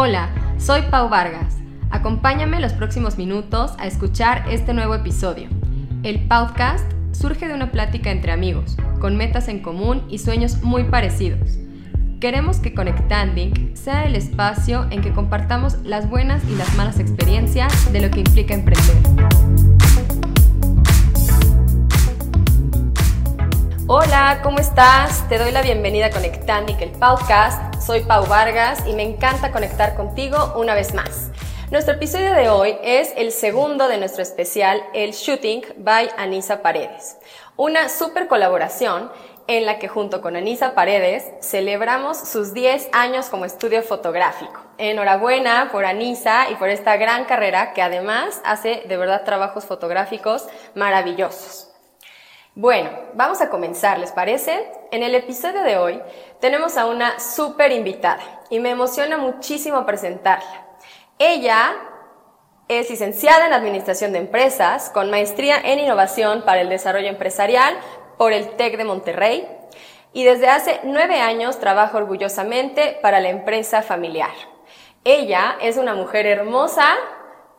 Hola, soy Pau Vargas. Acompáñame los próximos minutos a escuchar este nuevo episodio. El podcast surge de una plática entre amigos, con metas en común y sueños muy parecidos. Queremos que Conectanding sea el espacio en que compartamos las buenas y las malas experiencias de lo que implica emprender. Hola, ¿cómo estás? Te doy la bienvenida a Conectanding, el podcast. Soy Pau Vargas y me encanta conectar contigo una vez más. Nuestro episodio de hoy es el segundo de nuestro especial, el Shooting by Anisa Paredes. Una super colaboración en la que junto con Anisa Paredes celebramos sus 10 años como estudio fotográfico. Enhorabuena por Anisa y por esta gran carrera que además hace de verdad trabajos fotográficos maravillosos. Bueno, vamos a comenzar, ¿les parece? En el episodio de hoy tenemos a una súper invitada y me emociona muchísimo presentarla. Ella es licenciada en Administración de Empresas con maestría en Innovación para el Desarrollo Empresarial por el TEC de Monterrey y desde hace nueve años trabaja orgullosamente para la empresa familiar. Ella es una mujer hermosa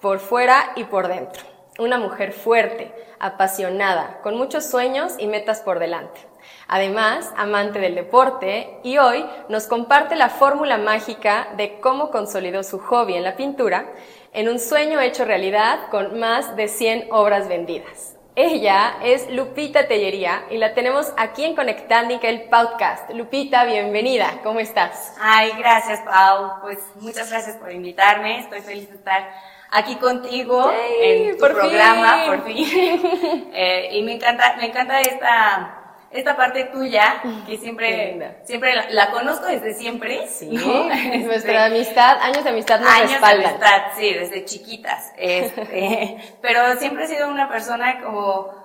por fuera y por dentro una mujer fuerte, apasionada, con muchos sueños y metas por delante. Además, amante del deporte y hoy nos comparte la fórmula mágica de cómo consolidó su hobby en la pintura en un sueño hecho realidad con más de 100 obras vendidas. Ella es Lupita Tellería y la tenemos aquí en Conectándica, el podcast. Lupita, bienvenida, ¿cómo estás? Ay, gracias, Pau. Pues muchas gracias por invitarme. Estoy feliz de estar aquí contigo en tu programa, por fin. Eh, y me encanta, me encanta esta, esta parte tuya, que siempre, siempre la, conozco desde siempre. Sí, nuestra amistad, años de amistad nos años de amistad, sí, desde chiquitas. Este, pero siempre he sido una persona como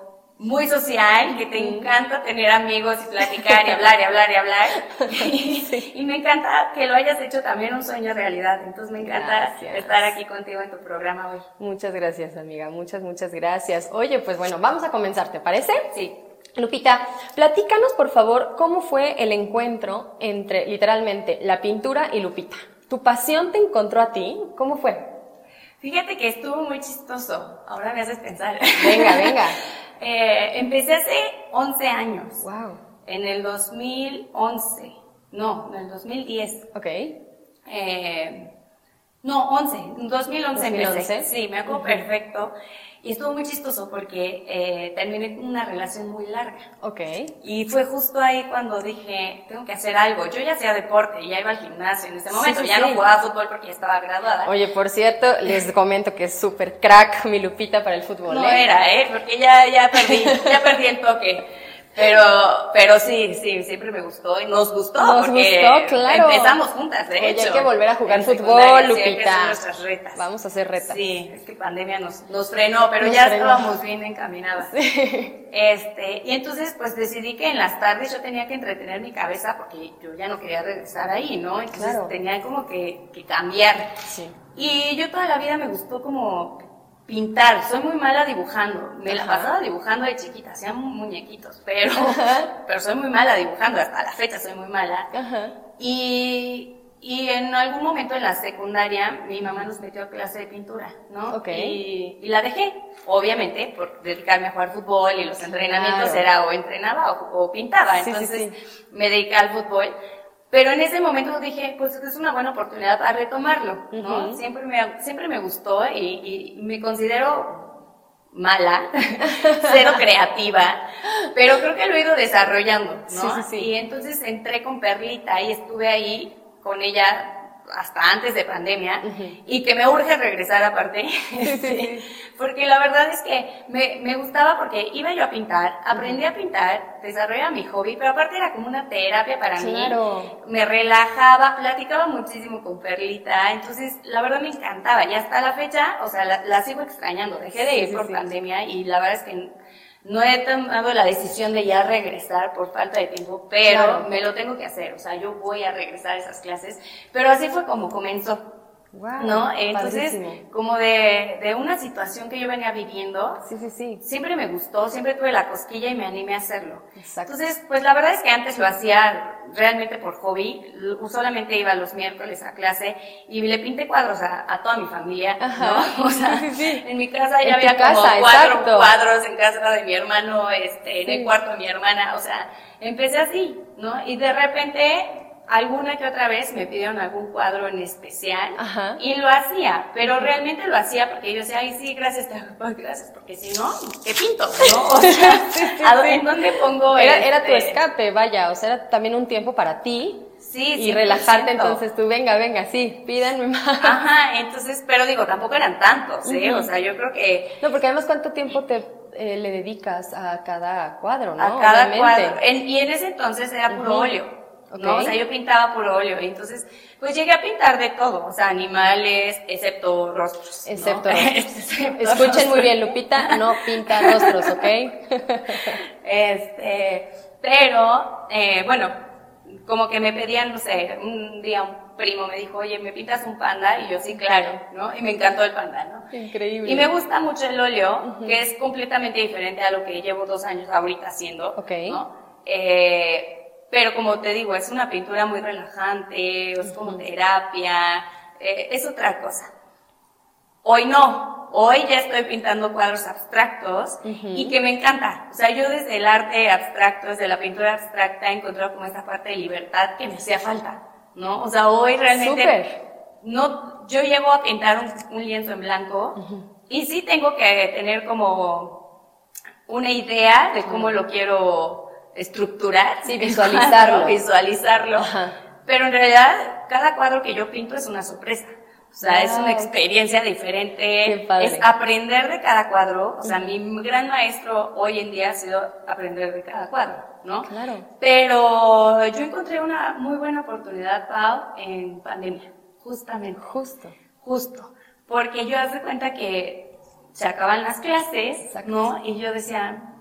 muy social, que te encanta tener amigos y platicar y hablar y hablar y hablar. Y, me encanta que lo hayas hecho también un sueño realidad. Entonces me encanta estar aquí contigo en tu programa hoy. Muchas gracias, amiga. Muchas, muchas gracias. Oye, pues bueno, vamos a comenzar, ¿te parece? Sí. Lupita, platícanos por favor cómo fue el encuentro entre literalmente la pintura y Lupita. ¿Tu pasión te encontró a ti? ¿Cómo fue? Fíjate que estuvo muy chistoso. Ahora me haces pensar. Venga, venga. Eh, empecé hace 11 años. Wow. En el 2011. No, en el 2010. Ok. Eh, no, 11. En 2011, 2011. Sí, me acuerdo perfecto. Y estuvo muy chistoso porque eh, terminé una relación muy larga. Ok. Y fue justo ahí cuando dije, tengo que hacer algo. Yo ya hacía deporte, ya iba al gimnasio en ese momento, ya no jugaba fútbol porque ya estaba graduada. Oye, por cierto, les comento que es súper crack mi Lupita para el fútbol. No ¿eh? era, ¿eh? Porque ya, ya perdí, ya perdí el toque. Pero, pero sí, sí, siempre me gustó y nos gustó. Nos gustó, claro. Empezamos juntas, de hecho. Hay que volver a jugar fútbol, Lupita. nuestras retas. Vamos a hacer retas. Sí, es que pandemia nos, nos frenó, pero ya estábamos bien encaminadas. Este, y entonces pues decidí que en las tardes yo tenía que entretener mi cabeza porque yo ya no quería regresar ahí, ¿no? Entonces tenía como que, que cambiar. Sí. Y yo toda la vida me gustó como pintar, soy muy mala dibujando. Me la pasaba dibujando de chiquita, hacía muñequitos, pero, pero soy muy mala dibujando, hasta la fecha soy muy mala. Y, y en algún momento en la secundaria, mi mamá nos metió a clase de pintura, ¿no? Okay. Y, la dejé, obviamente, por dedicarme a jugar fútbol y los entrenamientos era o entrenaba o, pintaba. Entonces me dediqué al fútbol. Pero en ese momento dije, pues es una buena oportunidad para retomarlo, ¿no? siempre, me, siempre me gustó y, me considero mala, cero creativa, pero creo que lo he ido desarrollando, ¿no? Sí, sí, sí. Y entonces entré con Perlita y estuve ahí con ella hasta antes de pandemia y que me urge regresar aparte, porque la verdad es que me, me, gustaba porque iba yo a pintar, aprendí a pintar, desarrollaba mi hobby, pero aparte era como una terapia para mí, me relajaba, platicaba muchísimo con Perlita, entonces la verdad me encantaba y hasta la fecha, o sea, la, sigo extrañando, dejé de ir por pandemia y la verdad es que no he tomado la decisión de ya regresar por falta de tiempo, pero me lo tengo que hacer, o sea, yo voy a regresar a esas clases, pero así fue como comenzó. ¿No? Entonces, como de, de, una situación que yo venía viviendo, sí, sí, sí. siempre me gustó, siempre tuve la cosquilla y me animé a hacerlo. Exacto. Entonces, pues la verdad es que antes lo hacía realmente por hobby, solamente iba los miércoles a clase y le pinté cuadros a, a toda mi familia, ¿no? O sea, en mi casa ya había como cuatro cuadros en casa de mi hermano, este, en el cuarto de mi hermana, o sea, empecé así, ¿no? Y de repente alguna que otra vez me pidieron algún cuadro en especial y lo hacía, pero realmente lo hacía porque yo decía, ay, sí, gracias, gracias, porque si no, ¿qué pinto? ¿no? O sea, ¿en dónde pongo era, era tu este? escape, vaya, o sea, era también un tiempo para ti. Sí, y relajarte, entonces tú, venga, venga, sí, pídanme más. Ajá, entonces, pero digo, tampoco eran tantos, ¿eh? O sea, yo creo que... No, porque además, ¿cuánto tiempo te eh, le dedicas a cada cuadro, ¿no? A cada cuadro. y en ese entonces era puro óleo. ¿No? O sea, yo pintaba por óleo, y entonces, pues llegué a pintar de todo, o sea, animales, excepto rostros. Excepto rostros. Escuchen muy bien, Lupita no pinta rostros, ¿ok? este, pero, eh, bueno, como que me pedían, no sé, un día un primo me dijo, oye, ¿me pintas un panda? Y yo, sí, claro, ¿no? Y me encantó el panda, ¿no? Increíble. Y me gusta mucho el óleo, que es completamente diferente a lo que llevo dos años ahorita haciendo, Ok. ¿no? Eh, pero como te digo, es una pintura muy relajante, es como terapia, eh, es otra cosa. Hoy no, hoy ya estoy pintando cuadros abstractos y que me encanta. O sea, yo desde el arte abstracto, desde la pintura abstracta, he encontrado como esa parte de libertad que me hacía falta, ¿no? O sea, hoy realmente... No, yo llego a pintar un, lienzo en blanco y sí tengo que tener como una idea de cómo lo quiero estructurar. Sí, visualizarlo. visualizarlo. Pero en realidad, cada cuadro que yo pinto es una sorpresa. O sea, es una experiencia diferente. Es aprender de cada cuadro. O sea, mi gran maestro hoy en día ha sido aprender de cada cuadro, ¿no? Claro. Pero yo encontré una muy buena oportunidad, Pau, en pandemia. Justamente. Justo. Justo. Porque yo hace cuenta que se acaban las clases, ¿no? Y yo decía,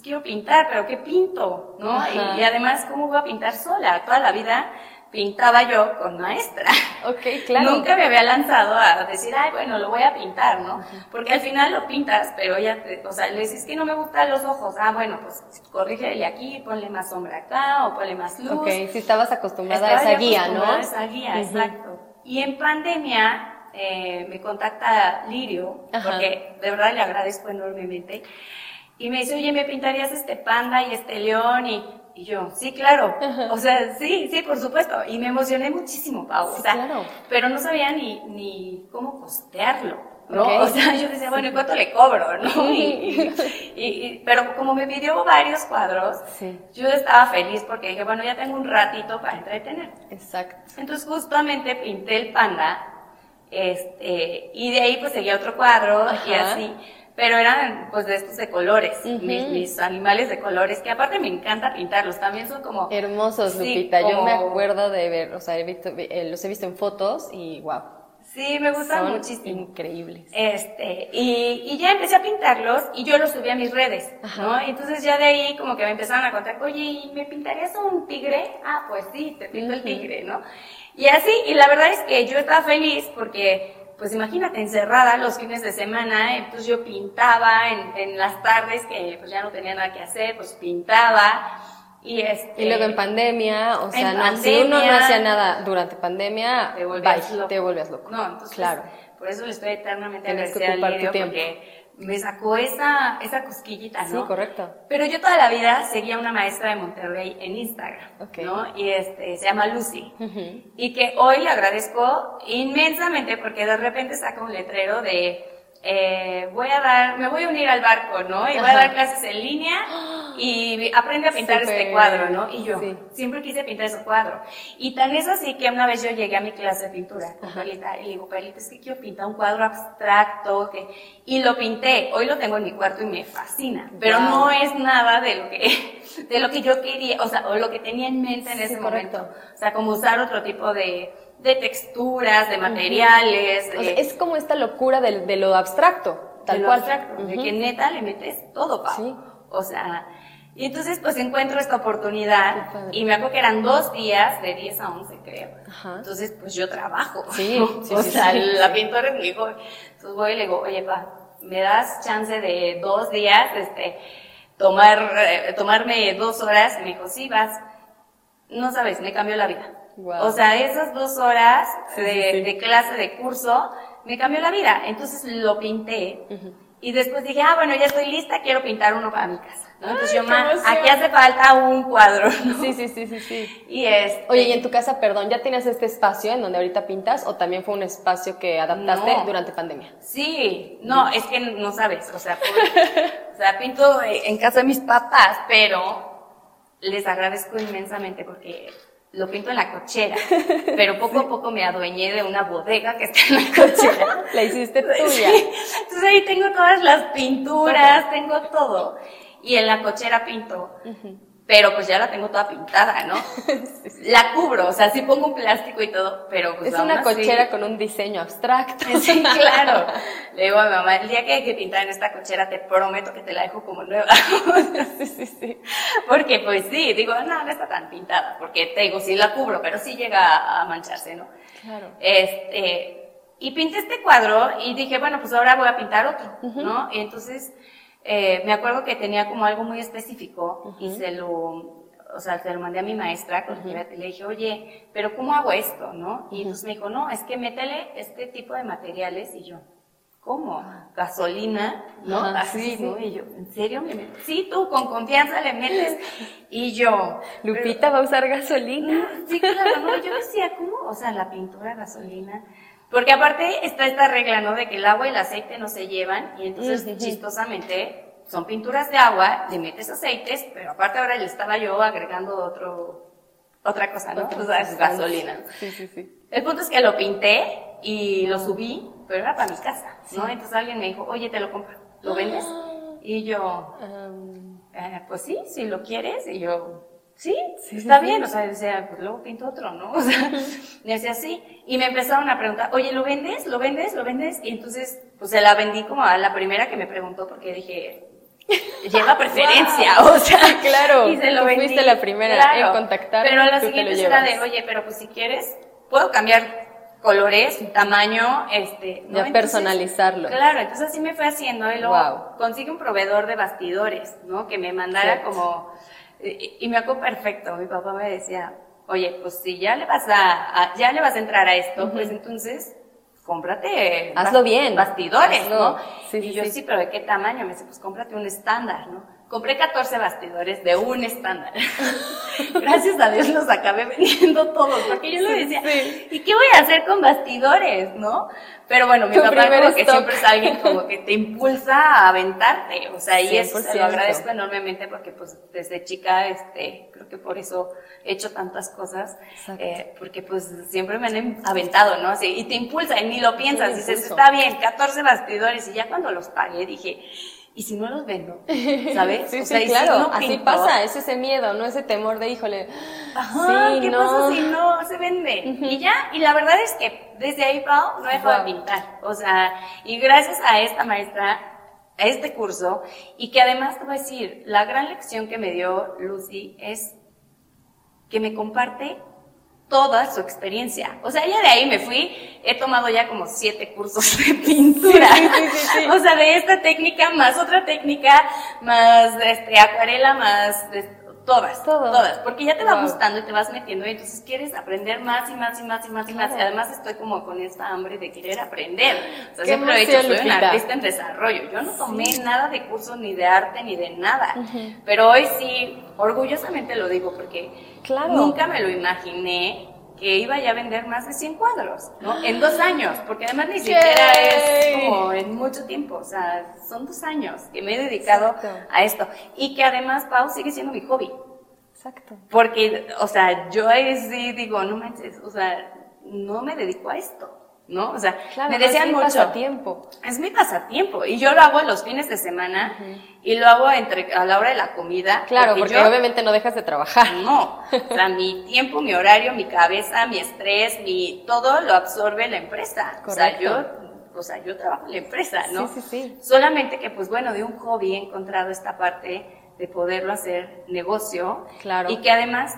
pues quiero pintar, pero ¿qué pinto? ¿No? Y, además, ¿cómo voy a pintar sola? Toda la vida pintaba yo con maestra. Ok, claro. Nunca me había lanzado a decir, ay, bueno, lo voy a pintar, ¿no? Porque al final lo pintas, pero ya, o sea, le dices que no me gustan los ojos. Ah, bueno, pues corrígele aquí, ponle más sombra acá o ponle más luz. Ok, si estabas acostumbrada a esa guía, ¿no? A esa guía, exacto. Y en pandemia eh, me contacta Lirio, porque de verdad le agradezco enormemente. Y me dice, oye, ¿me pintarías este panda y este león? Y, y yo, sí, claro. O sea, sí, sí, por supuesto. Y me emocioné muchísimo, Pau. o sea, claro. Pero no sabía ni, ni cómo costearlo. ¿no? O sea, yo decía, bueno, ¿y cuánto le cobro? ¿no? Y, y, pero como me pidió varios cuadros, yo estaba feliz porque dije, bueno, ya tengo un ratito para entretener. Exacto. Entonces justamente pinté el panda, este, y de ahí pues seguía otro cuadro y así pero eran pues de estos de colores, mis, animales de colores, que aparte me encanta pintarlos, también son como... Hermosos, Lupita, yo me acuerdo de ver, o sea, he visto, eh, los he visto en fotos y wow. Sí, me gustan muchísimo. Increíbles. Este, y, y, ya empecé a pintarlos y yo los subí a mis redes, ¿no? entonces ya de ahí como que me empezaron a contar, oye, ¿me pintarías un tigre? Ah, pues sí, te pinto el tigre, ¿no? Y así, y la verdad es que yo estaba feliz porque pues imagínate, encerrada los fines de semana, entonces yo pintaba en, en, las tardes que pues ya no tenía nada que hacer, pues pintaba. Y, este, y luego en pandemia, o sea, no, si uno no hacía nada durante pandemia, te volvías, loco. Te volvías loco. No, entonces, claro. por eso le estoy eternamente agradecida al porque me sacó esa, esa cosquillita, ¿no? Sí, correcto. Pero yo toda la vida seguía una maestra de Monterrey en Instagram, ¿no? Y este, se llama Lucy. Y que hoy le agradezco inmensamente porque de repente saca un letrero de eh, voy a dar, me voy a unir al barco, ¿no? Y voy a dar clases en línea y aprende a pintar este cuadro, ¿no? Y yo siempre quise pintar ese cuadro. Y tan es así que una vez yo llegué a mi clase de pintura con Perlita y le digo, Perlita, es que quiero pintar un cuadro abstracto, que... y lo pinté. Hoy lo tengo en mi cuarto y me fascina, pero no es nada de lo que, de lo que yo quería, o sea, o lo que tenía en mente en ese momento. O sea, como usar otro tipo de, de texturas, de materiales. es como esta locura de, de lo abstracto, tal de cual. Abstracto, De que neta le metes todo, pa. Sí. O sea, Y entonces pues encuentro esta oportunidad y me acuerdo que eran dos días de 10 a 11 creo. Entonces pues yo trabajo. Sí, sí o sí, sea, sí, la pintora es mi hijo. Entonces voy y le digo, oye pa, me das chance de dos días, este, tomar, eh, tomarme dos horas. Y me dijo, sí, vas. No sabes, me cambió la vida. Wow. O sea, esas dos horas Sí, de, sí, sí. de clase, de curso, me cambió la vida. Entonces lo pinté. Y después dije, ah, bueno, ya estoy lista, quiero pintar uno para mi casa. ¿no? Entonces yo, ma, aquí hace falta un cuadro, ¿no? Sí, sí, sí, sí, sí. Y es. Oye, y en tu casa, perdón, ¿ya tienes este espacio en donde ahorita pintas o también fue un espacio que adaptaste No. durante pandemia? Sí, no, es que no sabes, o sea, o sea, pinto en casa de mis papás, pero les agradezco inmensamente porque lo pinto en la cochera, pero poco a poco me adueñé de una bodega que está en la cochera. La hiciste tuya. Sí, Entonces ahí tengo todas las pinturas, tengo todo. Y en la cochera pinto. Pero pues ya la tengo toda pintada, ¿no? La cubro, o sea, sí pongo un plástico y todo, pero pues es aún una así- cochera con un diseño abstracto. Sí, claro. Le digo a mi mamá, el día que hay que pintar en esta cochera, te prometo que te la dejo como nueva. sí, sí, sí. porque pues sí, digo, no, no está tan pintada, porque te digo, sí la cubro, pero sí llega a mancharse, ¿no? Claro. Este, y pinté este cuadro y dije, bueno, pues ahora voy a pintar otro, ¿no? Y entonces, eh, me acuerdo que tenía como algo muy específico y se lo, o sea, se lo mandé a mi maestra, con quien le dije, oye, pero ¿cómo hago esto, no? Y entonces me dijo, no, es que métele este tipo de materiales y yo, ¿cómo? Gasolina, ¿no? Así, sí. ¿no? Y yo, ¿en serio? me? Sí, tú con confianza le metes. Y yo, Lupita va a usar gasolina. Sí, claro, no, yo decía, ¿cómo? O sea, la pintura, gasolina. Porque aparte está esta regla, ¿no? De que el agua y el aceite no se llevan y entonces Ujú. chistosamente son pinturas de agua, le metes aceites, pero aparte ahora le estaba yo agregando otro, otra cosa, ¿no? O sea, es gasolina. Sí, sí, sí. El punto es que lo pinté y lo subí, pero era para mi casa, ¿no? Entonces alguien me dijo, oye, te lo compro, ¿lo vendes? Y yo, Um, eh, pues sí, si lo quieres. Y yo, sí, Sí, está sí, bien. sí. O sea, decía, pues luego pinto otro, ¿no? O sea, y decía, sí. Y me empezaron a preguntar, oye, ¿lo vendes? ¿Lo vendes? ¿Lo vendes? Y entonces, pues se la vendí como a la primera que me preguntó porque dije, lleva preferencia, o sea. claro, Y se lo tú vendí. fuiste la primera en contactar, Pero la te lo siguiente era de, oye, pero pues si quieres, puedo cambiar colores, tamaño, este. ¿no? Ya personalizarlo. Claro, entonces así me fue haciendo y luego Wow. consigue un proveedor de bastidores, ¿no? Que me mandara Cierto. como, y, y me acuerdo perfecto, mi papá me decía, oye, pues si ya le vas a, a- ya le vas a entrar a esto, pues entonces cómprate Hazlo bien. bastidores, Hazlo. ¿no? Sí, y sí, yo sí. sí. pero ¿de qué tamaño? Me dice, pues cómprate un estándar, ¿no? Compré 14 bastidores de un estándar. Gracias a Dios los acabé vendiendo todos, porque yo le Sí, decía, sí. ¿y qué voy a hacer con bastidores, no? Pero bueno, mi Tu papá como que siempre es alguien como que te impulsa a aventarte, o sea, y eso se 100%. lo agradezco enormemente porque pues desde chica, este, creo que por eso he hecho tantas cosas, eh, porque pues siempre me han em- aventado, ¿no? Así, y te impulsa y ni lo piensas, Sí, dices, está bien, 14 bastidores y ya cuando los pagué dije, ¿y si no los vendo? ¿Sabes? Sí, O sea, sí, y si claro. no Así pinto, pasa, es ese miedo, no ese temor de, híjole. Ajá, sí, ¿qué no. pasa si no se vende? Y ya, y la verdad es que desde ahí, Pau, no he dejado Wow. de pintar. O sea, y gracias a esta maestra, a este curso, y que además te voy a decir, la gran lección que me dio Lucy es que me comparte toda su experiencia. O sea, ya de ahí me fui, he tomado ya como siete cursos de pintura. Sí, sí, sí, sí. O sea, de esta técnica más otra técnica, más este, acuarela, más este, todas, Todo. todas, porque ya te va Wow. gustando y te vas metiendo y entonces quieres aprender más y más y más y más y más. Y además estoy como con esta hambre de querer aprender. O sea, siempre he dicho, soy una artista en desarrollo. Yo no tomé nada de curso ni de arte ni de nada. Pero hoy sí, orgullosamente lo digo porque Claro. nunca me lo imaginé que iba ya a vender más de 100 cuadros, ¿no? En dos años, porque además ni siquiera es como en mucho tiempo, o sea, son dos años que me he dedicado Exacto. a esto. Y que además, Pau, sigue siendo mi hobby. Exacto. Porque, o sea, yo ahí sí digo, no manches, o sea, no me dedico a esto, ¿no? O sea, Claro, me no es decían mi mucho. pasatiempo. Es mi pasatiempo y yo lo hago los fines de semana y lo hago entre a la hora de la comida. Claro, porque, yo- obviamente no dejas de trabajar. no, o sea, mi tiempo, mi horario, mi cabeza, mi estrés, mi todo lo absorbe la empresa. O sea, Correcto. yo, o sea, yo trabajo en la empresa, ¿no? Sí, sí, sí. Solamente que, pues bueno, de un hobby he encontrado esta parte de poderlo hacer negocio. Claro. Y que además,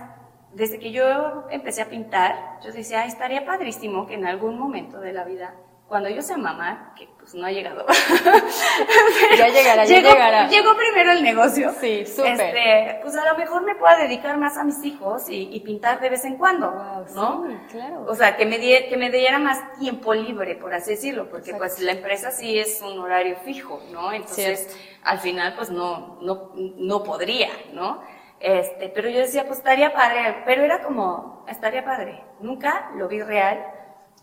desde que yo empecé a pintar, yo decía, estaría padrísimo que en algún momento de la vida cuando yo sea mamá, que pues no ha llegado. ya llegará, ya llegó, llegará. Llegó primero el negocio. Sí, súper. Este, pues a lo mejor me pueda dedicar más a mis hijos y, y pintar de vez en cuando, Wow, ¿no? sí, claro. O sea, que me, die- que me diera más tiempo libre, por así decirlo, porque Exacto. pues la empresa sí es un horario fijo, ¿no? Entonces, Cierto. al final pues no, no, no podría, ¿no? Este, pero yo decía, pues estaría padre, pero era como, estaría padre. Nunca lo vi real,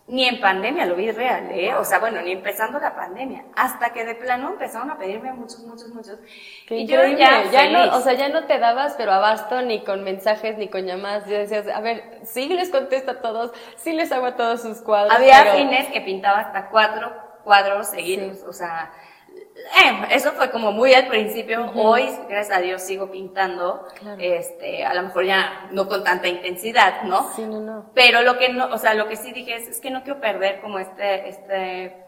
ni en pandemia lo vi real, ¿eh? O sea, bueno, ni empezando la pandemia, hasta que de plano empezaron a pedirme muchos, muchos, muchos. Qué y yo ya, Ya, feliz. no, o sea, ya no te dabas, pero abasto ni con mensajes ni con llamadas. Ya decías, a ver, sí les contesto a todos, sí les hago a todos sus cuadros. Había pero- fines que pintaba hasta cuatro cuadros seguidos, o sea, eh, eso fue como muy al principio. Hoy, gracias a Dios, sigo pintando, Claro. este, a lo mejor ya no con tanta intensidad, ¿no? Sí, no, no. Pero lo que no, o sea, lo que sí dije es, es que no quiero perder como este, este,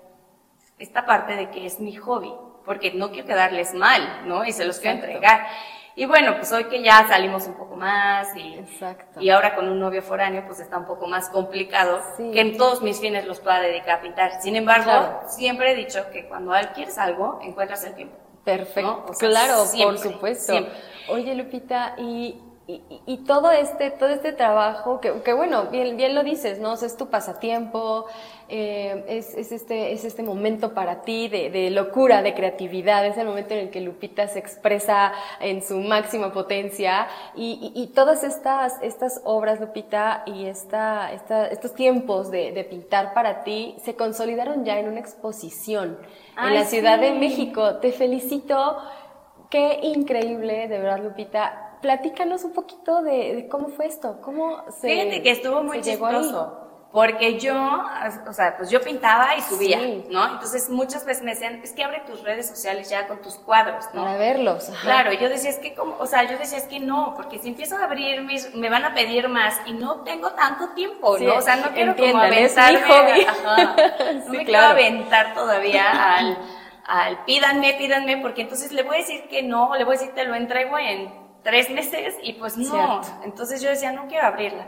esta parte de que es mi hobby, porque no quiero quedarles mal, ¿no? Y se los quiero entregar. Y bueno, pues hoy que ya salimos un poco más y, Exacto. y ahora con un novio foráneo, pues está un poco más complicado Sí. que en todos mis fines los pueda dedicar a pintar. Sin embargo, Claro. siempre he dicho que cuando quieres algo, encuentras el tiempo. Perfecto, ¿no? O sea, claro, siempre, por supuesto. siempre. Oye, Lupita, y, y, y todo este, todo este trabajo, que, que bueno, bien, bien lo dices, ¿no? O sea, es tu pasatiempo, eh, es, es este, es este momento para ti de, de locura, de creatividad, es el momento en el que Lupita se expresa en su máxima potencia, y, y, y todas estas, estas obras, Lupita, y esta, esta, estos tiempos de, de pintar para ti se consolidaron ya en una exposición en la Ciudad de. México. Te felicito. Qué increíble, de verdad, Lupita. Platícanos un poquito de, de cómo fue esto, cómo se Fíjate que estuvo muy chistoso. Porque yo, o sea, pues yo pintaba y subía, Sí. ¿no? Entonces muchas veces me decían, es que abre tus redes sociales ya con tus cuadros, ¿no? Para verlos. ajá. Claro, yo decía, es que como, o sea, yo decía, es que no, porque si empiezo a abrir mis, me van a pedir más y no tengo tanto tiempo, Sí, ¿no? O sea, no quiero como es mi aventarme, hobby. ajá, no Sí, me quiero aventar todavía al, al pídanme, pídanme, porque entonces le voy a decir que no, le voy a decir te lo entrego en tres meses y pues no. Cierto. Entonces yo decía, no quiero abrirla.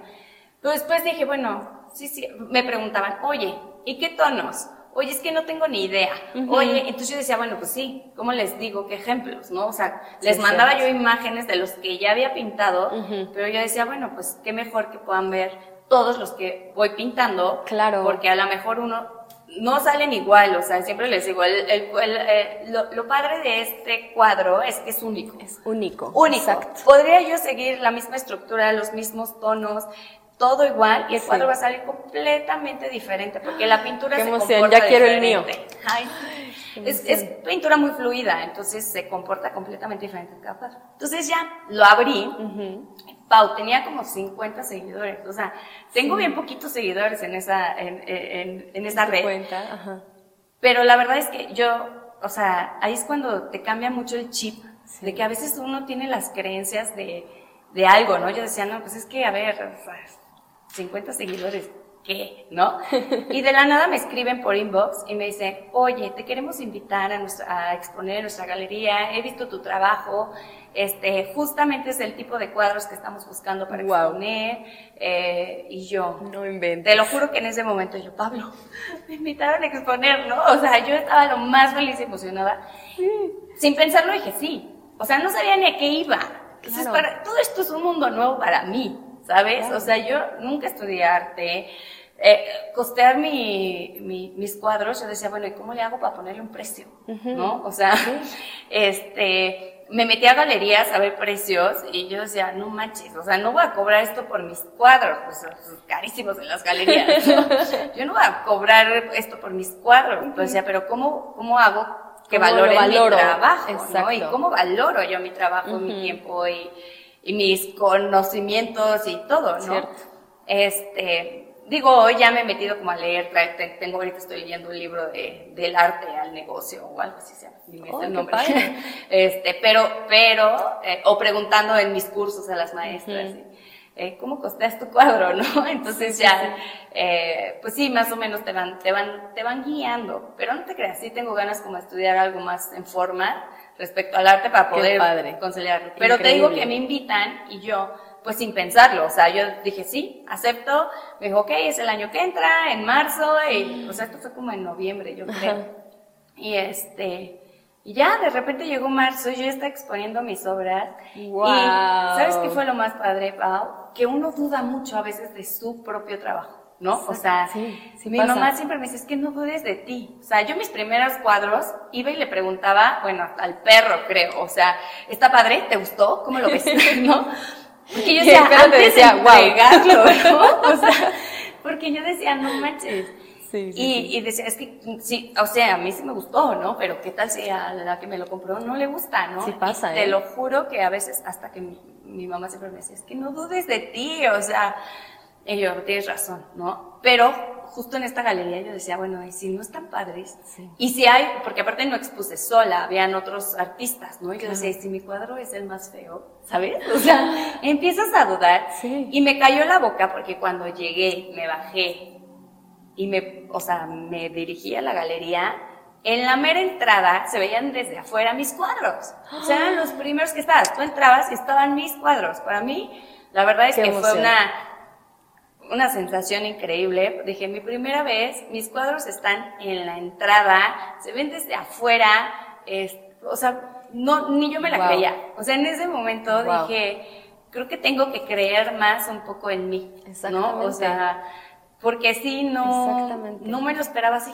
Pero después dije, bueno, sí, sí, me preguntaban, oye, ¿y qué tonos? Oye, es que no tengo ni idea. Oye, entonces yo decía, bueno, pues sí, ¿cómo les digo? ¿Qué ejemplos? ¿No? O sea, Sí, les mandaba cierto. yo imágenes de los que ya había pintado, pero yo decía, bueno, pues qué mejor que puedan ver todos los que voy pintando. Claro. Porque a lo mejor uno no salen igual, o sea, siempre les digo, el, el- el, eh, lo, lo padre de este cuadro es que es único. Es único. Único. Exacto. Podría yo seguir la misma estructura, los mismos tonos, todo igual, y el Sí. cuadro va a salir completamente diferente, porque la pintura Qué se emoción, comporta ya quiero el mío. diferente. Ay, Qué es, es pintura muy fluida, entonces se comporta completamente diferente cada cuadro. Entonces ya lo abrí. Pau tenía como 50 seguidores, o sea, tengo bien poquitos seguidores en esa, en, en, en esa ¿Te red. cuenta? Ajá. Pero la verdad es que yo, o sea, ahí es cuando te cambia mucho el chip, de que a veces uno tiene las creencias de, de algo, ¿no? Yo decía, no, pues es que, a ver, o sea, 50 seguidores, ¿qué? ¿No? Y de la nada me escriben por inbox y me dicen, oye, te queremos invitar a, nuestra, a exponer en nuestra galería, he visto tu trabajo, este, justamente es el tipo de cuadros que estamos buscando para Guau. exponer, eh, y yo, No inventes. te lo juro que en ese momento yo, Pablo, me invitaron a exponer, ¿no? O sea, yo estaba lo más feliz y emocionada. Sin pensarlo dije sí. O sea, no sabía ni a qué iba. Entonces, Claro. para, todo esto es un mundo nuevo para mí, ¿sabes? O sea, yo nunca estudié arte. Eh, costear mi, mi- mis cuadros, yo decía, bueno, ¿y cómo le hago para ponerle un precio? ¿No? O sea, este, me metí a galerías a ver precios y yo decía, no manches, o sea, no voy a cobrar esto por mis cuadros, pues son carísimos en las galerías, ¿no? Yo no voy a cobrar esto por mis cuadros. Entonces decía, pero ¿cómo, cómo hago que ¿Cómo lo valoren valoro? mi trabajo? ¿no? Y cómo valoro yo mi trabajo, mi tiempo y, y mis conocimientos y todo, ¿no? Cierto. Este, digo, hoy ya me he metido como a leer, tengo ahorita estoy leyendo un libro de, del arte al negocio o algo así se llama, ni me Oh, el nombre. Este, pero, pero, eh, o preguntando en mis cursos a las maestras, eh, ¿cómo costeas tu cuadro, no? Entonces Sí, ya, sí, eh, pues sí, más o menos te van, te van, te van guiando, pero no te creas, sí tengo ganas como de estudiar algo más en forma, respecto al arte para poder conciliarlo. Pero te digo que me invitan y yo, pues sin pensarlo, o sea, yo dije, sí, acepto, me dijo, ok, es el año que entra, en marzo, y, o sea, esto fue como en noviembre, yo creo. Y este, y ya de repente llegó marzo y yo estaba exponiendo mis obras. Wow. Y ¿sabes qué fue lo más padre, Pau? Que uno duda mucho a veces de su propio trabajo. ¿No? O sea, mi mamá siempre me dice, es que no dudes de ti. O sea, yo mis primeros cuadros iba y le preguntaba, bueno, al perro creo, o sea, ¿está padre? ¿Te gustó? ¿Cómo lo ves? ¿No? Porque yo decía, antes decía, de entregarlo, ¿no? O sea, porque yo decía, no manches. Sí, y, y, decía, es que sí, o sea, a mí sí me gustó, ¿no? Pero qué tal si a la que me lo compró no le gusta, ¿no? Sí pasa, Te ¿eh? lo juro que a veces hasta que mi, mi mamá siempre me decía, es que no dudes de ti, o sea, y yo, tienes razón, ¿no? Pero justo en esta galería yo decía, bueno, y si no están padres, y si hay, porque aparte no expuse sola, habían otros artistas, ¿no? Y yo decía, y si mi cuadro es el más feo, ¿sabes? O sea, empiezas a dudar. Y me cayó la boca porque cuando llegué, me bajé y me, o sea, me dirigí a la galería, en la mera entrada se veían desde afuera mis cuadros. O sea, eran los primeros que estabas. Tú entrabas y estaban mis cuadros. Para mí, la verdad es que fue una una sensación increíble. Dije, mi primera vez, mis cuadros están en la entrada, se ven desde afuera, o sea, no, ni yo me la creía. O sea, en ese momento dije, creo que tengo que creer más un poco en mí, ¿no? O sea, porque sí, no, no me lo esperaba así.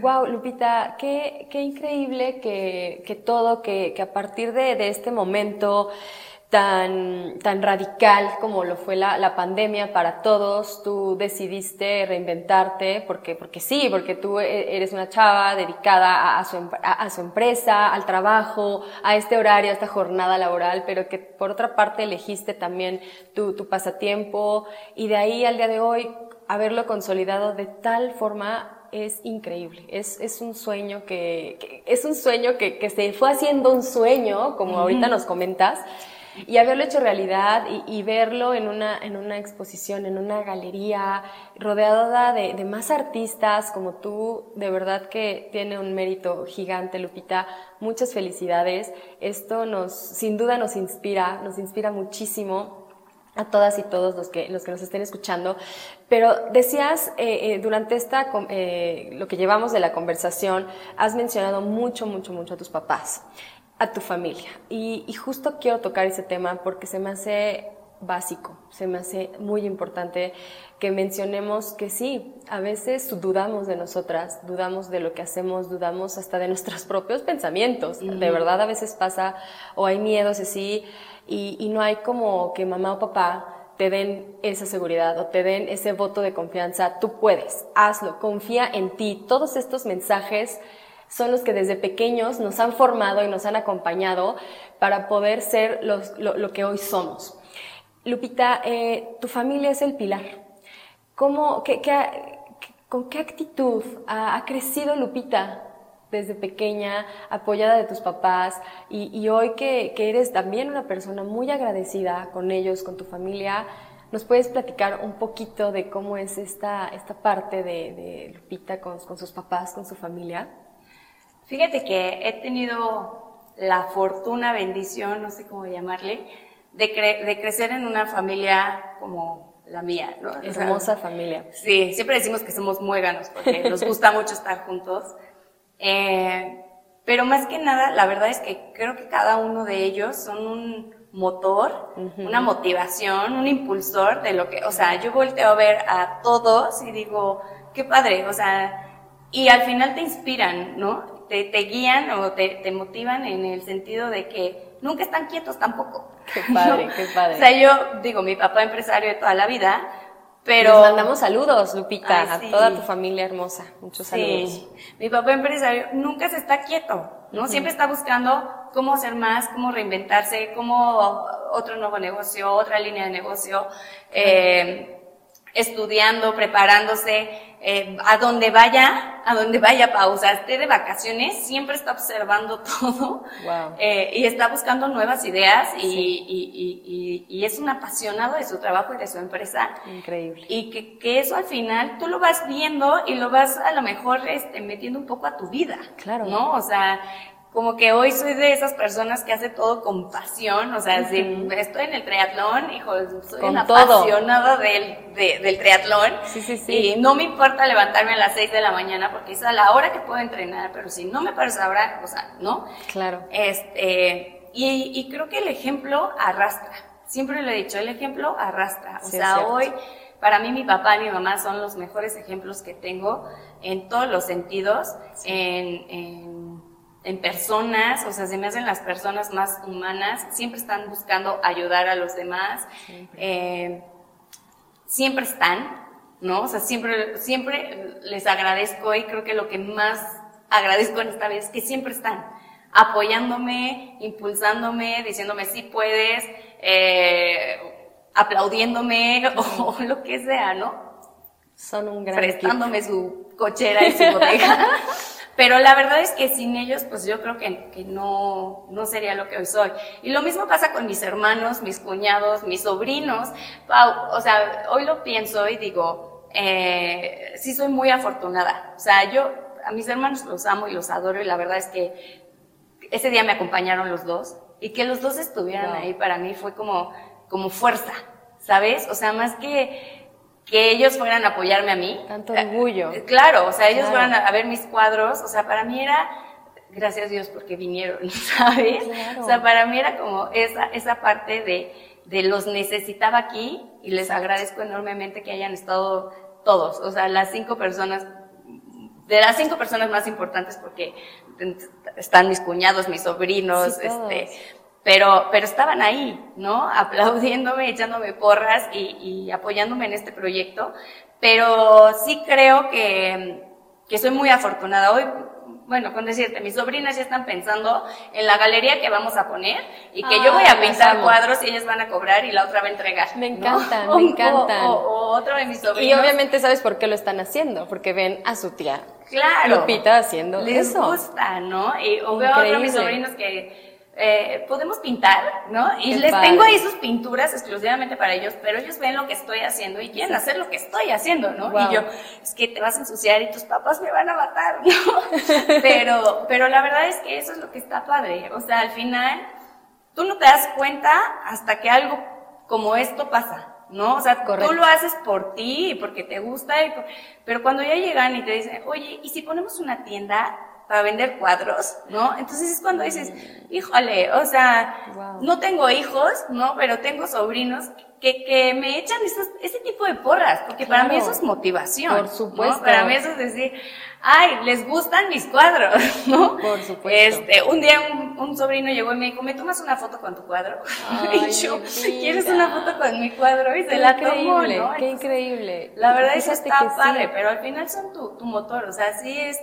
wow, Lupita, qué, qué increíble que, que todo, que, que a partir de, de este momento, tan, tan radical como lo fue la, la, pandemia para todos, tú decidiste reinventarte porque, porque sí, porque tú e, eres una chava dedicada a, su, em, a, su empresa, al trabajo, a este horario, a esta jornada laboral, pero que por otra parte elegiste también tu, tu pasatiempo. Y de ahí al día de hoy haberlo consolidado de tal forma es increíble. Es, es un sueño que, es un sueño que, que, se fue haciendo un sueño, como ahorita nos comentas, y haberlo hecho realidad y, verlo en una, en una exposición, en una galería, rodeada de, más artistas como tú, de verdad que tiene un mérito gigante, Lupita. Muchas felicidades. Esto nos, sin duda nos inspira, nos inspira muchísimo a todas y todos los que, los que nos estén escuchando. Pero decías, eh, eh, durante esta, eh, lo que llevamos de la conversación, has mencionado mucho, mucho, mucho a tus papás a tu familia. Y, justo quiero tocar ese tema porque se me hace básico, se me hace muy importante que mencionemos que sí, a veces dudamos de nosotras, dudamos de lo que hacemos, dudamos hasta de nuestros propios pensamientos. De verdad a veces pasa o hay miedos así y, y no hay como que mamá o papá te den esa seguridad o te den ese voto de confianza. Tú puedes, hazlo, confía en ti. Todos estos mensajes son los que desde pequeños nos han formado y nos han acompañado para poder ser lo, que hoy somos. Lupita, eh, tu familia es el pilar. ¿Cómo, qué, ¿Con qué actitud ha, crecido Lupita desde pequeña, apoyada de tus papás y, hoy que, eres también una persona muy agradecida con ellos, con tu familia? ¿Nos puedes platicar un poquito de cómo es esta, esta parte de, Lupita con sus papás, con su familia? Fíjate que he tenido la fortuna, bendición, no sé cómo llamarle, de, de crecer en una familia como la mía, ¿no? Hermosa familia. Sí, siempre decimos que somos muéganos porque nos gusta mucho estar juntos. Eh, pero más que nada, la verdad es que creo que cada uno de ellos son un motor, una motivación, un impulsor de lo que, o sea, yo volteo a ver a todos y digo, qué padre, o sea, y al final te inspiran, ¿no? Te, te guían o te, te, motivan en el sentido de que nunca están quietos tampoco. Qué padre, qué padre. O sea, yo digo, mi papá empresario de toda la vida, pero... Les mandamos saludos, Lupita, a toda tu familia hermosa. Muchos saludos. Sí. Mi papá empresario nunca se está quieto, ¿no? Siempre está buscando cómo hacer más, cómo reinventarse, cómo otro nuevo negocio, otra línea de negocio. Eh, estudiando, preparándose, eh, a donde vaya, a donde vaya pausa, esté de vacaciones, siempre está observando todo eh, y está buscando nuevas ideas y, y, y, y, es un apasionado de su trabajo y de su empresa. Increíble. Y que, que, eso al final tú lo vas viendo y lo vas a lo mejor este, metiendo un poco a tu vida. Claro. ¿No? O sea, como que hoy soy de esas personas que hace todo con pasión, o sea, si estoy en el triatlón, hijo, soy una apasionada del, del triatlón. Sí, sí, sí. Y no me importa levantarme a las 6 de la mañana porque es a la hora que puedo entrenar, pero si no me parece ahora, o sea, ¿no? Claro. Este, y, y creo que el ejemplo arrastra. Siempre lo he dicho, el ejemplo arrastra. O sea, hoy para mí mi papá y mi mamá son los mejores ejemplos que tengo en todos los sentidos, en, en, en, personas, o sea, se me hacen las personas más humanas, siempre están buscando ayudar a los demás, siempre, eh, siempre están, ¿no? O sea, siempre, siempre les agradezco y creo que lo que más agradezco en esta vez es que siempre están apoyándome, impulsándome, diciéndome sí puedes, eh, aplaudiéndome o, lo que sea, ¿no? Son un gran Prestándome su cochera y su bodega. Pero la verdad es que sin ellos, pues yo creo que, que, no, no sería lo que hoy soy. Y lo mismo pasa con mis hermanos, mis cuñados, mis sobrinos. o sea, hoy lo pienso y digo, eh, sí soy muy afortunada. O sea, yo a mis hermanos los amo y los adoro y la verdad es que ese día me acompañaron los dos y que los dos estuvieran ahí para mí fue como, como fuerza, ¿sabes? O sea, más que, que ellos fueran a apoyarme a mí. Tanto orgullo. Eh, claro, o sea, ellos fueran a, ver mis cuadros, o sea, para mí era, gracias a Dios porque vinieron, ¿sabes? O sea, para mí era como esa, esa parte de, de los necesitaba aquí y les agradezco enormemente que hayan estado todos, o sea, las cinco personas, de las cinco personas más importantes porque están mis cuñados, mis sobrinos, este, pero, pero estaban ahí, ¿no? Aplaudiéndome, echándome porras y, y apoyándome en este proyecto. Pero sí creo que, que soy muy afortunada. Hoy bueno, con decirte, mis sobrinas ya están pensando en la galería que vamos a poner y que yo voy a pintar cuadros y ellas van a cobrar y la otra va a entregar. Me encantan, me encantan. O, otro de mis sobrinos. Y obviamente sabes por qué lo están haciendo, porque ven a su tía claro, Lupita haciendo les eso. gusta, ¿no? Y o veo a otro de mis sobrinos que eh, podemos pintar, ¿no? Y les tengo ahí sus pinturas exclusivamente para ellos, pero ellos ven lo que estoy haciendo y quieren hacer lo que estoy haciendo, ¿no? Y yo, es que te vas a ensuciar y tus papás me van a matar, ¿no? pero, pero la verdad es que eso es lo que está padre. O sea, al final, tú no te das cuenta hasta que algo como esto pasa. ¿no? O sea, tú lo haces por ti y porque te gusta, y pero cuando ya llegan y te dicen, oye, ¿y si ponemos una tienda? Para vender cuadros, ¿no? Entonces es cuando dices, híjole, o sea, no tengo hijos, ¿no? Pero tengo sobrinos que, que me echan esos, ese tipo de porras, porque para mí eso es motivación. Por supuesto. Para mí eso es decir, ay, les gustan mis cuadros, ¿no? Por supuesto. Este, un día un, un sobrino llegó y me dijo, ¿me tomas una foto con tu cuadro? Ay, y yo, ¿quieres una foto con mi cuadro? Y se la tomó, ¿no? Qué increíble. La verdad es que está padre, pero al final son tu, tu motor, o sea, sí es,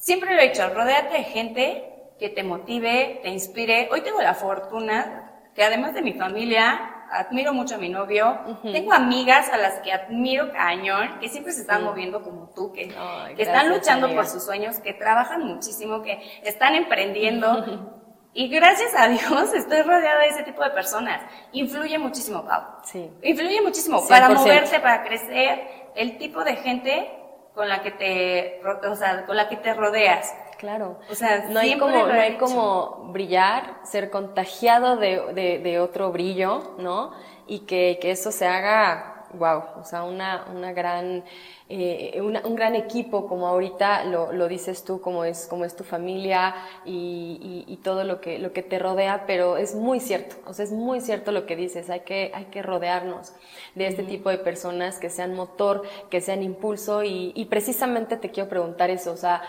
Siempre lo he dicho, rodéate de gente que te motive, te inspire. Hoy tengo la fortuna que además de mi familia, admiro mucho a mi novio. Tengo amigas a las que admiro cañón, que siempre se están moviendo como tú, que, que están luchando por sus sueños, que trabajan muchísimo, que están emprendiendo. Y gracias a Dios estoy rodeada de ese tipo de personas. Influye muchísimo, Pau. Sí. Influye muchísimo para moverte, para crecer. El tipo de gente con la que te, o sea, con la que te rodeas. Claro. O sea, no hay como, no hay como brillar, ser contagiado de, de, de, otro brillo, ¿no? Y que, que eso se haga, wow, o sea, una, una gran, eh, un gran equipo, como ahorita lo, lo, dices tú, como es, como es tu familia y, y, y, todo lo que, lo que te rodea, pero es muy cierto, o sea, es muy cierto lo que dices, hay que, hay que rodearnos de este tipo de personas que sean motor, que sean impulso y, y precisamente te quiero preguntar eso, o sea,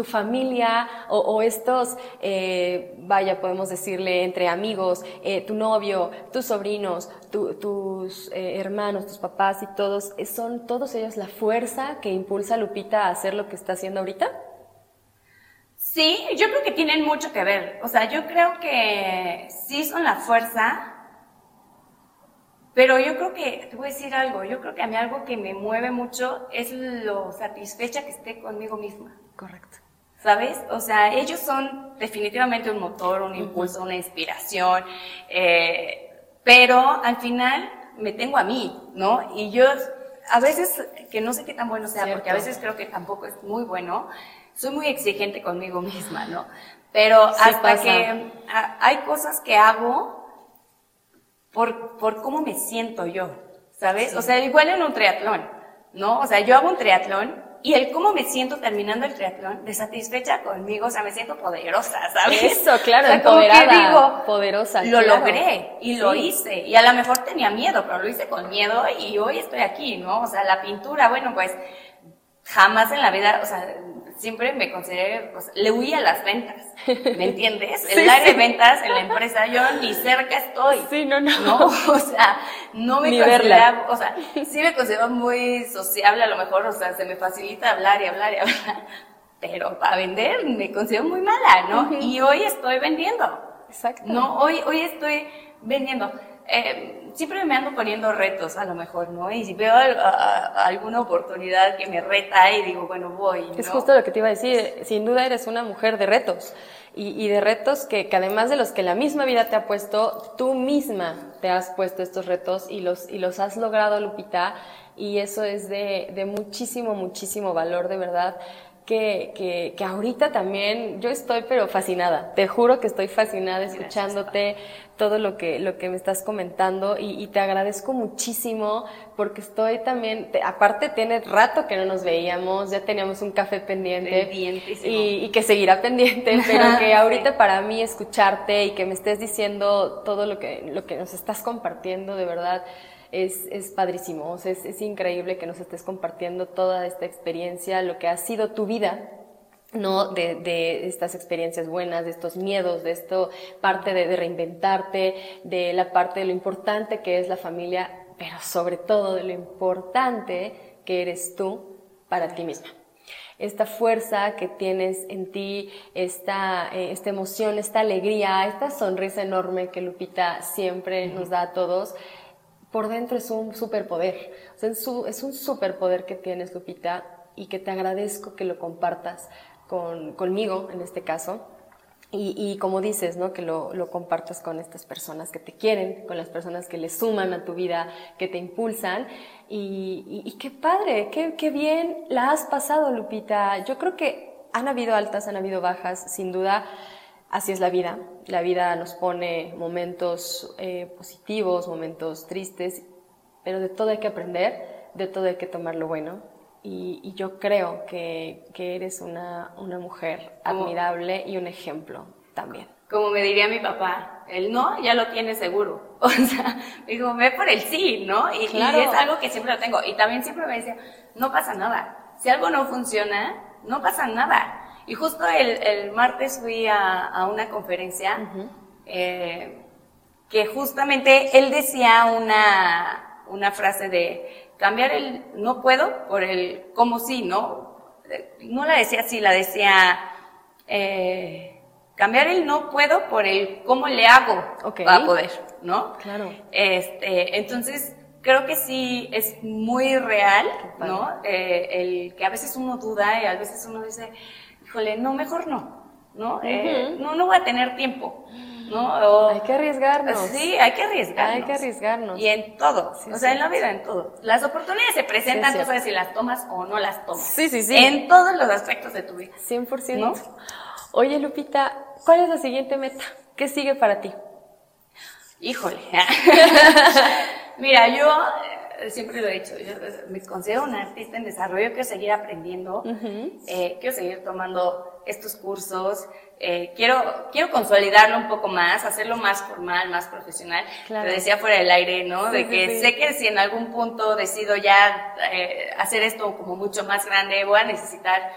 tu familia o, estos, eh, vaya, podemos decirle, entre amigos, eh, tu novio, tus sobrinos, tus eh, hermanos, tus papás y todos, ¿son todos ellos la fuerza que impulsa a Lupita a hacer lo que está haciendo ahorita? Sí, yo creo que tienen mucho que ver. O sea, yo creo que sí son la fuerza, pero yo creo que, te voy a decir algo, yo creo que a mí algo que me mueve mucho es lo satisfecha que esté conmigo misma. Correcto. ¿Sabes? O sea, ellos son definitivamente un motor, un impulso, una inspiración, eh, pero al final me tengo a mí, ¿no? Y yo a veces, que no sé qué tan bueno sea, porque a veces creo que tampoco es muy bueno, soy muy exigente conmigo misma, ¿no? Pero hasta que hay cosas que hago por, por cómo me siento yo, ¿sabes? O sea, igual en un triatlón, ¿no? O sea, yo hago un triatlón y el cómo me siento terminando el triatlón, de satisfecha conmigo, o sea, me siento poderosa, ¿sabes? Eso, claro, o empoderada, digo, poderosa. Lo logré y lo hice. Y a lo mejor tenía miedo, pero lo hice con miedo y hoy estoy aquí, ¿no? O sea, la pintura, bueno, pues jamás en la vida, o sea, siempre me consideré, pues, le huí a las ventas, ¿me entiendes? El área de ventas en la empresa, yo ni cerca estoy. Sí, no, no. No, o sea, no me consideraba, o sea, sí me considero muy sociable a lo mejor, o sea, se me facilita hablar y hablar y hablar, pero para vender me considero muy mala, ¿no? Y hoy estoy vendiendo. Exacto. No, hoy, hoy estoy vendiendo. Eh, siempre me ando poniendo retos a lo mejor, ¿no? Y si veo alguna oportunidad que me reta y digo, bueno, voy. Es justo lo que te iba a decir, sin duda eres una mujer de retos. Y, de retos que, que, además de los que la misma vida te ha puesto, tú misma te has puesto estos retos y los, y los has logrado, Lupita, y eso es de, de muchísimo, muchísimo valor, de verdad que, que, ahorita también yo estoy pero fascinada, te juro que estoy fascinada escuchándote todo lo que, lo que me estás comentando y, te agradezco muchísimo porque estoy también, aparte tiene rato que no nos veíamos, ya teníamos un café pendiente y, y, que seguirá pendiente, pero que ahorita para mí escucharte y que me estés diciendo todo lo que, lo que nos estás compartiendo, de verdad, es, es padrísimo, es, es increíble que nos estés compartiendo toda esta experiencia, lo que ha sido tu vida, ¿no? De, de, estas experiencias buenas, de estos miedos, de esto, parte de, de, reinventarte, de la parte de lo importante que es la familia, pero sobre todo de lo importante que eres tú para ti misma. Esta fuerza que tienes en ti, esta, eh, esta emoción, esta alegría, esta sonrisa enorme que Lupita siempre nos da a todos, por dentro es un superpoder. O es un superpoder que tienes, Lupita, y que te agradezco que lo compartas con, conmigo, en este caso. Y, y como dices, ¿no? Que lo, lo, compartas con estas personas que te quieren, con las personas que le suman a tu vida, que te impulsan. Y, y, qué padre, qué, qué bien la has pasado, Lupita. Yo creo que han habido altas, han habido bajas, sin duda así es la vida. La vida nos pone momentos eh, positivos, momentos tristes, pero de todo hay que aprender, de todo hay que tomar lo bueno. Y, yo creo que, que eres una, una mujer admirable y un ejemplo también. Como me diría mi papá, el no ya lo tiene seguro. O sea, digo, ve por el sí, ¿no? Y, y es algo que siempre lo tengo. Y también siempre me decía, no pasa nada. Si algo no funciona, no pasa nada y justo el, el martes fui a, a una conferencia eh, que justamente él decía una, una frase de cambiar el no puedo por el cómo sí, ¿no? No la decía así, la decía eh, cambiar el no puedo por el cómo le hago para poder, ¿no? Claro. Este, entonces, creo que sí es muy real, ¿no? Eh, el que a veces uno duda y a veces uno dice, híjole, no, mejor no, ¿no? Eh, no, no voy a tener tiempo, ¿no? hay que arriesgarnos. Sí, hay que arriesgarnos. Hay que arriesgarnos. Y en todo, o sea, en la vida, en todo. Las oportunidades se presentan, tú sabes si las tomas o no las tomas. Sí, sí, sí. En todos los aspectos de tu vida. 100%. ¿no? Oye, Lupita, ¿cuál es la siguiente meta? ¿Qué sigue para ti? Híjole. Mira, yo siempre lo he dicho, yo me considero una artista en desarrollo, quiero seguir aprendiendo, eh, quiero seguir tomando estos cursos, eh, quiero, quiero consolidarlo un poco más, hacerlo más formal, más profesional. Te decía fuera del aire, ¿no? de que sé que si en algún punto decido ya eh, hacer esto como mucho más grande, voy a necesitar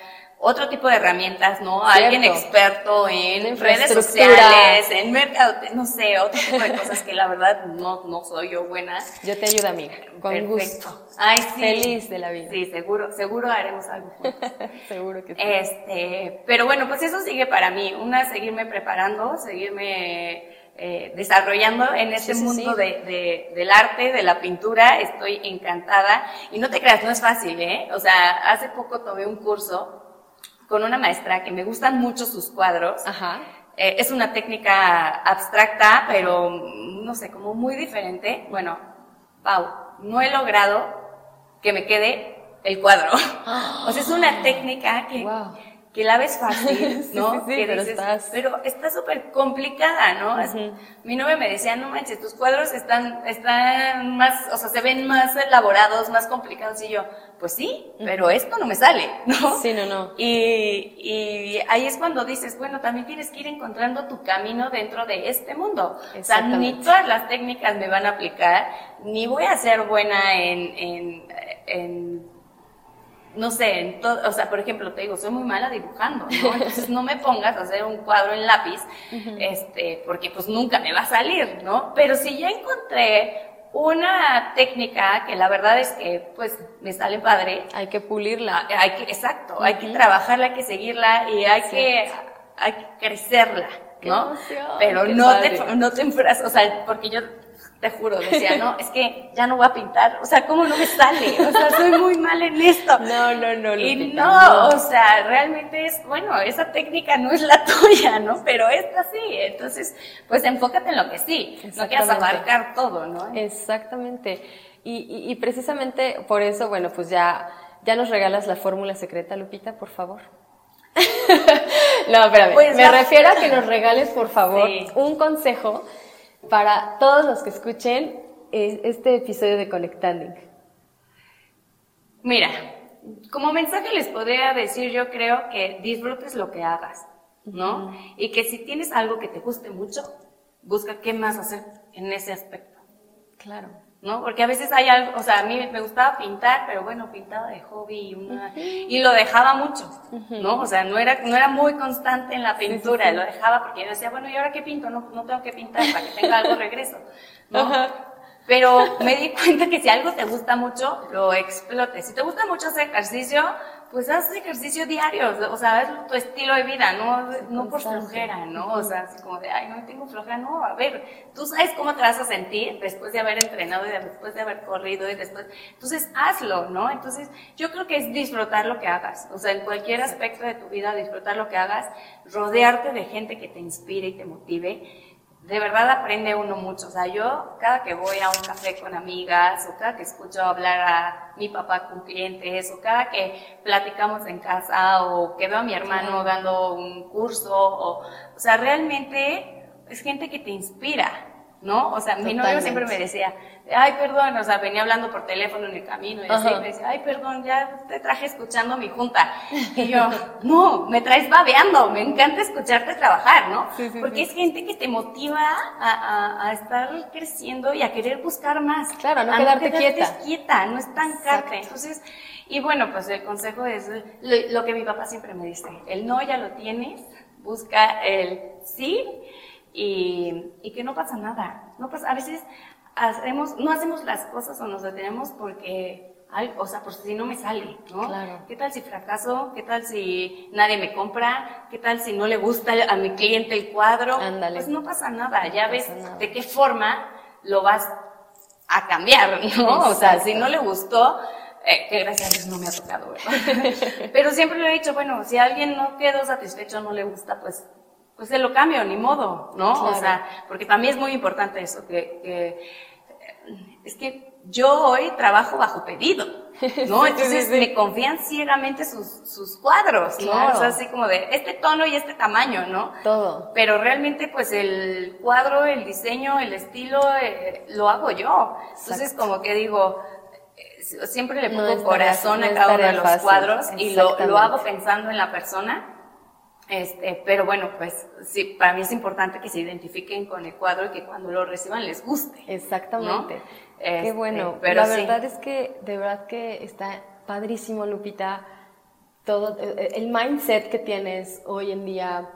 otro tipo de herramientas, ¿no? Alguien experto en redes sociales, en mercado, no sé, otro tipo de cosas que la verdad no, no soy yo buena. Yo te ayudo, amiga, con Perfecto. gusto. Ay, sí. Feliz de la vida. Sí, seguro, seguro haremos algo seguro que sí. Este, pero bueno, pues eso sigue para mí. Una, seguirme preparando, seguirme eh, desarrollando en este mundo De, de, del arte, de la pintura. Estoy encantada. Y no te creas, no es fácil, ¿eh? O sea, hace poco tomé un curso con una maestra que me gustan mucho sus cuadros. Ajá. Eh, es una técnica abstracta, pero no sé, como muy diferente. Bueno, Pau, no he logrado que me quede el cuadro. o sea, es una técnica que, que la ves fácil, ¿no? pero, estás... pero está súper complicada, ¿no? Mi novia me decía, no manches, tus cuadros están, están más, o sea, se ven más elaborados, más complicados, y yo, pues sí, pero esto no me sale, ¿no? Sí, no, no. Y, y ahí es cuando dices, bueno, también tienes que ir encontrando tu camino dentro de este mundo. O sea, ni todas las técnicas me van a aplicar, ni voy a ser buena en, en, en no sé, en todo, o sea, por ejemplo, te digo, soy muy mala dibujando, ¿no? Entonces no me pongas a hacer un cuadro en lápiz, este, porque pues nunca me va a salir, ¿no? Pero si ya encontré una técnica que la verdad es que pues me sale padre. Hay que pulirla. Ah, hay que, exacto, hay que trabajarla, hay que seguirla y hay que, hay que crecerla, ¿no? Pero no te, no te o sea, porque yo te juro, decía, no, es que ya no voy a pintar, o sea, ¿cómo no me sale? O sea, soy muy mal en esto. No, no, no. Y no, o sea, realmente es, bueno, esa técnica no es la tuya, ¿no? Pero esta sí, entonces, pues enfócate en lo que sí, no quieras abarcar todo, ¿no? Exactamente. Y, y, precisamente por eso, bueno, pues ya, ya nos regalas la fórmula secreta, Lupita, por favor. no, espérame. Pues me refiero a que nos regales, por favor, un consejo para todos los que escuchen este episodio de Conectanding? Mira, como mensaje les podría decir, yo creo que disfrutes lo que hagas, ¿no? Y que si tienes algo que te guste mucho, busca qué más hacer en ese aspecto. Claro. ¿No? Porque a veces hay algo, o sea, a mí me gustaba pintar, pero bueno, pintaba de hobby y, una, y lo dejaba mucho, ¿no? O sea, no era, no era muy constante en la pintura, lo dejaba porque yo decía, bueno, ¿y ahora qué pinto? No, no tengo que pintar para que tenga algo regreso, ¿no? Pero me di cuenta que si algo te gusta mucho, lo explotes. Si te gusta mucho hacer ejercicio, pues haz ejercicio diario, o sea, es tu estilo de vida, no, no por flojera, ¿no? O sea, así como de, ay, no tengo flojera, no, a ver, tú sabes cómo te vas a sentir después de haber entrenado y después de haber corrido y después, entonces hazlo, ¿no? Entonces, yo creo que es disfrutar lo que hagas, o sea, en cualquier aspecto de tu vida, disfrutar lo que hagas, rodearte de gente que te inspire y te motive, de verdad aprende uno mucho. O sea, yo cada que voy a un café con amigas, o cada que escucho hablar a mi papá con clientes, o cada que platicamos en casa, o que veo a mi hermano dando un curso, o, o sea, realmente es gente que te inspira, ¿no? O sea, mi novio siempre me decía, ay, perdón, o sea, venía hablando por teléfono en el camino y así, me decía, ay, perdón, ya te traje escuchando mi junta. Y yo, no, me traes babeando, me encanta escucharte trabajar, ¿no? Porque es gente que te motiva a, a, estar creciendo y a querer buscar más. Claro, no quedarte, no quieta. quieta, no estancarte. Entonces, y bueno, pues el consejo es lo, lo que mi papá siempre me dice, el no ya lo tienes, busca el sí y, y que no pasa nada. No pasa, a veces hacemos, no hacemos las cosas o nos detenemos porque, o sea, por si no me sale, ¿no? Claro. ¿Qué tal si fracaso? ¿Qué tal si nadie me compra? ¿Qué tal si no le gusta a mi cliente el cuadro? Ándale. Pues no pasa nada, ya ves de qué forma lo vas a cambiar, ¿no? O sea, si no le gustó, eh, que gracias a Dios no me ha tocado, ¿verdad? Pero siempre le he dicho, bueno, si a alguien no quedó satisfecho, no le gusta, pues pues se lo cambio, ni modo, ¿no? O sea, porque también es muy importante eso, que, que, es que yo hoy trabajo bajo pedido, ¿no? Entonces me confían ciegamente sus, sus cuadros, ¿no? O sea, así como de este tono y este tamaño, ¿no? Todo. Pero realmente, pues el cuadro, el diseño, el estilo, eh, lo hago yo. Entonces, como que digo, eh, siempre le pongo corazón a cada uno de los cuadros y lo, lo hago pensando en la persona este, pero bueno, pues sí, para mí es importante que se identifiquen con el cuadro y que cuando lo reciban les guste. Exactamente. Qué este, bueno. Pero la verdad es que, de verdad que está padrísimo, Lupita, todo, eh, eh, el mindset que tienes hoy en día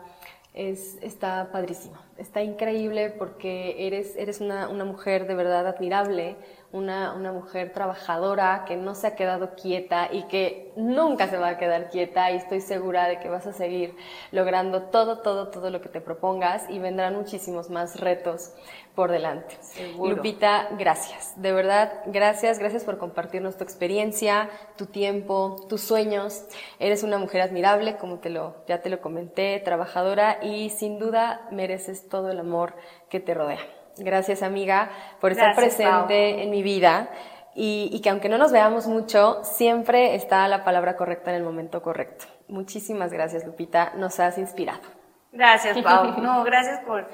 es, está padrísimo. Está increíble porque eres, eres una, una mujer de verdad admirable una, una, mujer trabajadora que no se ha quedado quieta y que nunca se va a quedar quieta y estoy segura de que vas a seguir logrando todo, todo, todo lo que te propongas y vendrán muchísimos más retos por delante. Lupita, gracias. De verdad, gracias, gracias por compartirnos tu experiencia, tu tiempo, tus sueños. Eres una mujer admirable, como te lo, ya te lo comenté, trabajadora y sin duda mereces todo el amor que te rodea. Gracias, amiga, por estar presente en mi vida. y, que aunque no nos veamos mucho, siempre está la palabra correcta en el momento correcto. Muchísimas gracias, Lupita, nos has inspirado. Gracias, Pau. No, gracias por,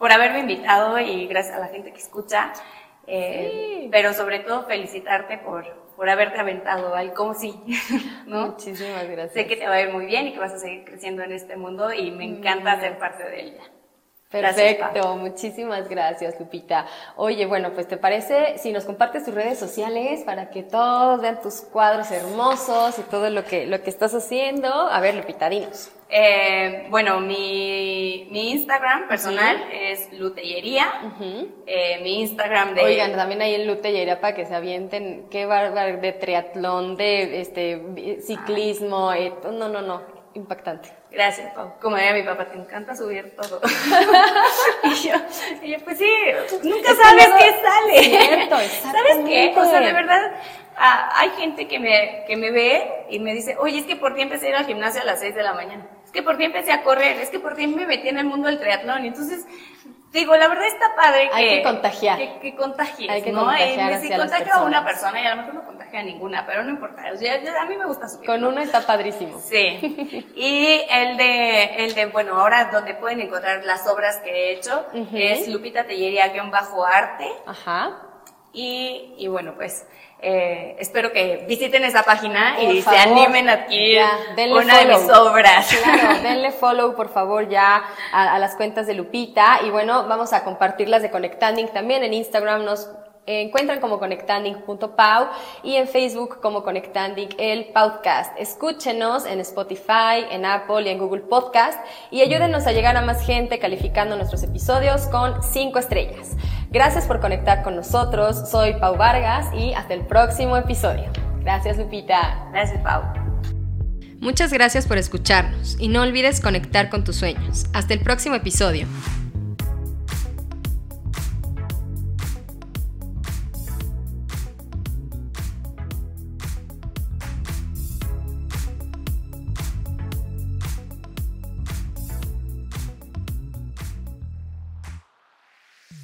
por haberme invitado y gracias a la gente que escucha. Eh, pero sobre todo felicitarte por, por haberte aventado al como sí, ¿no? Muchísimas gracias. Sé que te va a ir muy bien y que vas a seguir creciendo en este mundo y me encanta ser parte de ella. Perfecto, muchísimas gracias Lupita. Oye, bueno, pues te parece si nos compartes tus redes sociales para que todos vean tus cuadros hermosos y todo lo que, lo que estás haciendo. A ver, Lupita, dinos. Eh, bueno, mi, mi Instagram personal es Lutellería. eh, mi Instagram de... Oigan, también hay en Lutellería para que se avienten, qué bárbaro, de triatlón, de este ciclismo, eh, no, no, no impactante. Gracias, Pau. Como era mi papá, te encanta subir todo. y, yo, y, yo, pues sí, nunca sabes qué sale. Cierto, ¿Sabes qué? O sea, de verdad, ah, hay gente que me, que me ve y me dice, oye, es que por ti empecé a ir al gimnasio a las 6 de la mañana. Es que por ti empecé a correr. Es que por ti me metí en el mundo del triatlón. Entonces, digo, la verdad está padre que... Hay que contagiar. Que, que contagies, Hay que ¿no? contagiar si contagio a una persona y a lo mejor no a ninguna, pero no importa. O sea, a mí me gusta subir. Con uno está padrísimo. Sí. Y el de, el de, bueno, ahora donde pueden encontrar las obras que he hecho es Lupita Tellería-arte. Ajá. Y, y bueno, pues eh, espero que visiten esa página y se animen a adquirir una de mis obras. Claro, denle follow por favor ya a, a, las cuentas de Lupita y bueno, vamos a compartirlas de Conectanding también en Instagram. Nos encuentran como conectanding.pau y en Facebook como Conectanding el podcast. Escúchenos en Spotify, en Apple y en Google Podcast y ayúdenos a llegar a más gente calificando nuestros episodios con 5 estrellas. Gracias por conectar con nosotros. Soy Pau Vargas y hasta el próximo episodio. Gracias, Lupita. Gracias, Pau. Muchas gracias por escucharnos y no olvides conectar con tus sueños. Hasta el próximo episodio.